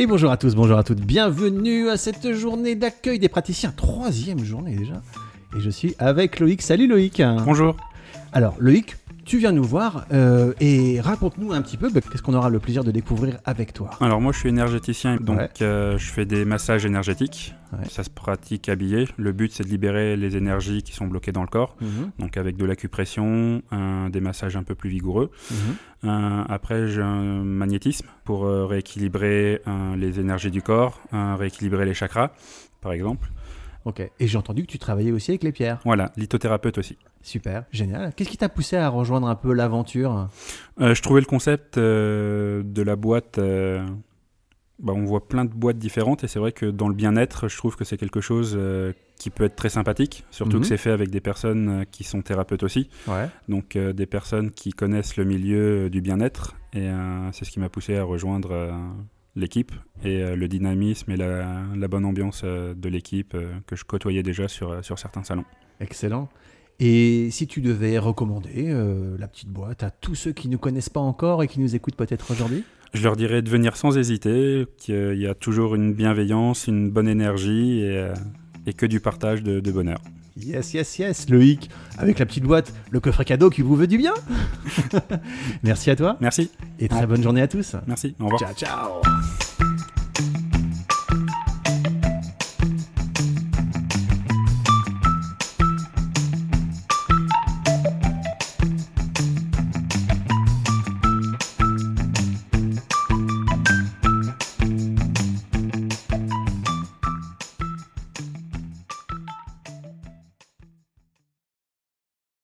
Et bonjour à tous, bonjour à toutes, bienvenue à cette journée d'accueil des praticiens, troisième journée déjà. Et je suis avec Loïc. Salut Loïc. Bonjour. Alors Loïc, tu viens nous voir euh, et raconte-nous un petit peu bah, qu'est-ce qu'on aura le plaisir de découvrir avec toi. Alors moi je suis énergéticien, donc Ouais. euh, je fais des massages énergétiques. Ouais. Ça se pratique habillé. Le but c'est de libérer les énergies qui sont bloquées dans le corps. Mhm, Donc avec de l'acupression, des massages un peu plus vigoureux. mhm. Après j'ai un magnétisme pour euh, rééquilibrer les énergies du corps, rééquilibrer les chakras par exemple. Ok. Et j'ai entendu que tu travaillais aussi avec les pierres. Voilà, lithothérapeute aussi. Super, génial. Qu'est-ce qui t'a poussé à rejoindre un peu l'aventure? Euh, je trouvais le concept euh, de la boîte. euh, bah, on voit plein de boîtes différentes et c'est vrai que dans le bien-être, je trouve que c'est quelque chose qui peut être très sympathique, surtout Mhm. que c'est fait avec des personnes qui sont thérapeutes aussi, Ouais. donc des personnes qui connaissent le milieu du bien-être et c'est ce qui m'a poussé à rejoindre l'équipe et euh, le dynamisme et la, la bonne ambiance euh, de l'équipe euh, que je côtoyais déjà sur, sur certains salons. Excellent. Et si tu devais recommander euh, la petite boîte à tous ceux qui ne connaissent pas encore et qui nous écoutent peut-être aujourd'hui? Je leur dirais de venir sans hésiter, qu'il y a toujours une bienveillance, une bonne énergie et, et que du partage de, de bonheur. Yes, yes, yes, Loïc, avec la petite boîte, le coffret cadeau qui vous veut du bien. Merci à toi Merci, et très bonne journée à tous. merci, au revoir. Ciao, ciao.